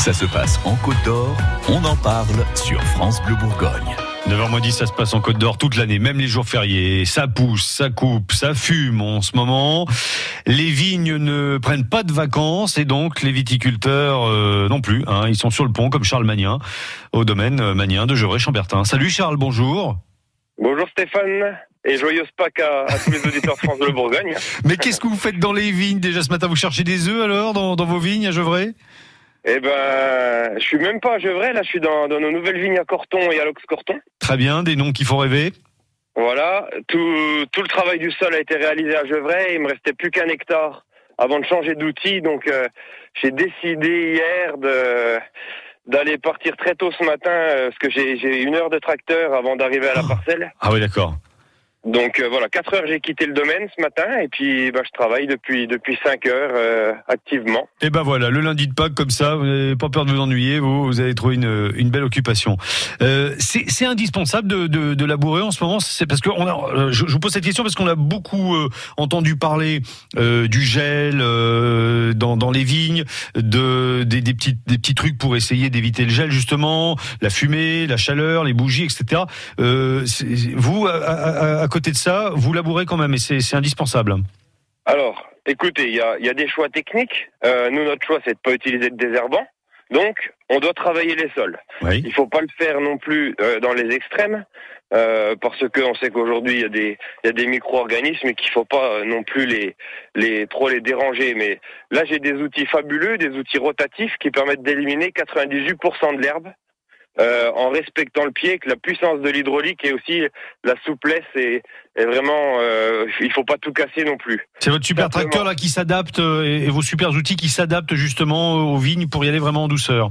Ça se passe en Côte d'Or, on en parle sur France Bleu Bourgogne. 9h10, ça se passe en Côte d'Or toute l'année, même les jours fériés. Ça pousse, ça coupe, ça fume en ce moment. Les vignes ne prennent pas de vacances et donc les viticulteurs euh, non plus. Hein. Ils sont sur le pont comme Charles Magnin, au domaine euh, Magnin de Gevrey-Chambertin. Salut Charles, bonjour. Bonjour Stéphane et joyeuse Pâques à, à tous les auditeurs de France Bleu Bourgogne. Mais qu'est-ce que vous faites dans les vignes? Déjà ce matin Vous cherchez des œufs alors dans, dans vos vignes à Gevrey? Eh ben, je suis même pas à Gevrey, là je suis dans, dans nos nouvelles vignes à Corton et à Lox-Corton. Très bien, des noms qui font rêver. Voilà, tout, tout le travail du sol a été réalisé à Gevrey, il me restait plus qu'un hectare avant de changer d'outil, donc euh, j'ai décidé hier de d'aller partir très tôt ce matin, euh, parce que j'ai j'ai une heure de tracteur avant d'arriver à la Oh. parcelle. Ah oui, d'accord. Donc euh, voilà, 4 heures j'ai quitté le domaine ce matin, et puis bah, je travaille depuis depuis 5 heures euh, activement. Et ben voilà, le lundi de Pâques comme ça, vous n'avez pas peur de vous ennuyer, vous, vous avez trouvé une, une belle occupation. Euh, c'est indispensable de, de, de labourer en ce moment. C'est parce que on a, euh, je, je vous pose cette question parce qu'on a beaucoup euh, entendu parler euh, du gel dans, dans les vignes, de des, des petits des petits trucs pour essayer d'éviter le gel justement, la fumée, la chaleur, les bougies, etc. Vous, à, à- à côté de ça, vous labourez quand même et c'est indispensable. Alors, écoutez, il y a, il y a des choix techniques. Euh, nous, notre choix, c'est de pas utiliser de désherbant. Donc, on doit travailler les sols. Oui. Il faut pas le faire non plus euh, dans les extrêmes, euh, parce que on sait qu'aujourd'hui il y a des micro-organismes et qu'il faut pas non plus les les trop les déranger. Mais là, j'ai des outils fabuleux, des outils rotatifs qui permettent d'éliminer 98% de l'herbe. Euh, en respectant le pied, que la puissance de l'hydraulique et aussi la souplesse est, est vraiment, euh, il faut pas tout casser non plus. C'est votre super tracteur là qui s'adapte euh, et, et vos super outils qui s'adaptent justement aux vignes pour y aller vraiment en douceur.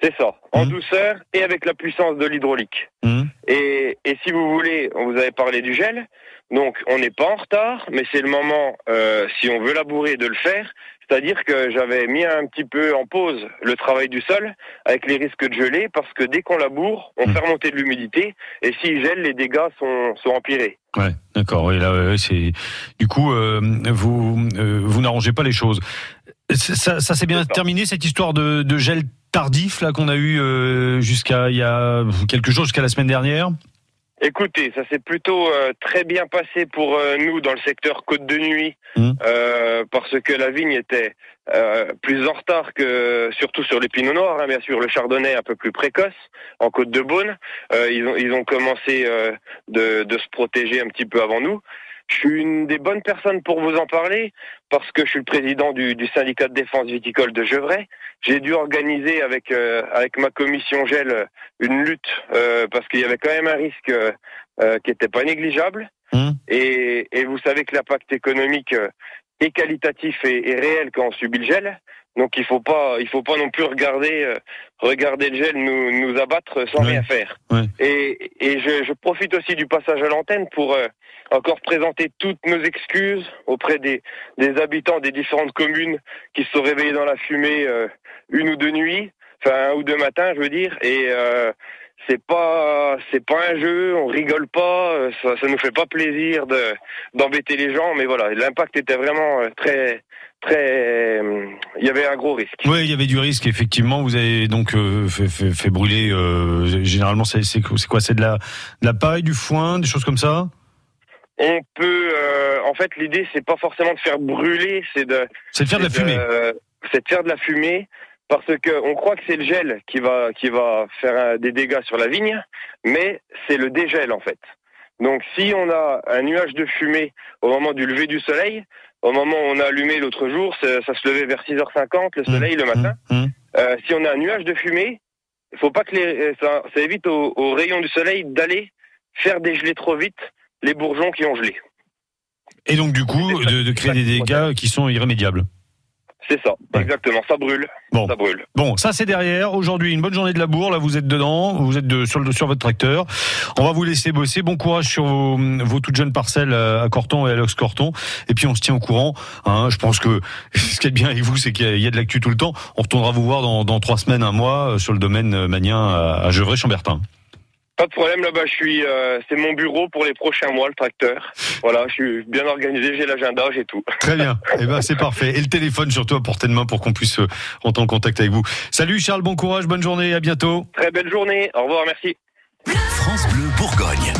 C'est ça, en Mhm. douceur et avec la puissance de l'hydraulique. Hum. Et, et si vous voulez, on vous avez parlé du gel, donc on n'est pas en retard, mais c'est le moment, euh, si on veut labourer, de le faire. C'est-à-dire que j'avais mis un petit peu en pause le travail du sol avec les risques de geler, parce que dès qu'on laboure, on Mhm. fait remonter de l'humidité, et s'il gèle, les dégâts sont, sont empirés. Ouais, d'accord. Oui, là, c'est du coup euh, vous euh, vous n'arrangez pas les choses. Ça, s'est bien terminé cette histoire de, de gel tardif là qu'on a eu euh, jusqu'à il y a quelque chose jusqu'à la semaine dernière? Écoutez, ça s'est plutôt euh, très bien passé pour euh, nous dans le secteur Côte de Nuit, Mhm. euh, parce que la vigne était euh, plus en retard que surtout sur les pinots noirs, hein, bien sûr, le chardonnay un peu plus précoce en Côte de Beaune. Euh, ils ont ils ont commencé euh, de, de se protéger un petit peu avant nous. Je suis une des bonnes personnes pour vous en parler parce que je suis le président du, du syndicat de défense viticole de Gevrey. J'ai dû organiser avec euh, avec ma commission gel euh, une lutte euh, parce qu'il y avait quand même un risque euh, euh, qui n'était pas négligeable. Hum. Et, et vous savez que l'impact économique est qualitatif et, et réel quand on subit le gel. Donc il faut pas, il faut pas non plus regarder, euh, regarder le gel nous, nous abattre sans Ouais. rien faire. Ouais. Et, et je, je profite aussi du passage à l'antenne pour euh, encore présenter toutes nos excuses auprès des, des habitants des différentes communes qui se sont réveillés dans la fumée euh, une ou deux nuits, enfin un ou deux matins, je veux dire. Et euh, c'est pas, c'est pas un jeu, on rigole pas, euh, ça, ça nous fait pas plaisir de d'embêter les gens, mais voilà, l'impact était vraiment euh, très, très, euh, il y avait un gros risque. Oui, il y avait du risque effectivement. Vous avez donc euh, fait, fait- fait brûler. euh, généralement, c'est quoi C'est de la de la paille, du foin, des choses comme ça? On peut, euh, en fait, l'idée c'est pas forcément de faire brûler, c'est de C'est de faire de la fumée. c'est de faire de la fumée parce que on croit que c'est le gel qui va qui va faire euh, des dégâts sur la vigne, mais c'est le dégel en fait. Donc si on a un nuage de fumée au moment du lever du soleil, au moment où on a allumé l'autre jour, ça, ça se levait vers 6h50 le soleil le matin. Hum, hum. Euh, si on a un nuage de fumée, il faut pas que les, euh, ça, ça évite aux, aux rayons du soleil d'aller faire dégeler trop vite les bourgeons qui ont gelé. Et donc du coup, de, de créer des dégâts qui sont irrémédiables. C'est ça, Ouais. exactement. Ça brûle, Bon. ça brûle. Bon, ça c'est derrière. Aujourd'hui, une bonne journée de labour. Là, vous êtes dedans. Vous êtes de, sur, le- sur votre tracteur. On va vous laisser bosser. Bon courage sur vos, vos toutes jeunes parcelles euh, à Corton et à Lox Corton. Et puis on se tient au courant. Hein. Je pense que ce qui est bien avec vous, c'est qu'il y a- il y a de l'actu tout le temps. On retournera vous voir dans, dans trois semaines, un mois, euh, sur le domaine euh, manien à, à Gevrey-Chambertin. Pas de problème là-bas, je suis, euh, c'est mon bureau pour les prochains mois, le tracteur. Voilà, je suis bien organisé, j'ai l'agenda, j'ai tout. Très bien. Eh ben, c'est parfait. Et le téléphone surtout à portée de main pour qu'on puisse euh, rentrer en contact avec vous. Salut Charles, bon courage, bonne journée, à bientôt. Très belle journée. Au revoir, merci. France Bleu Bourgogne.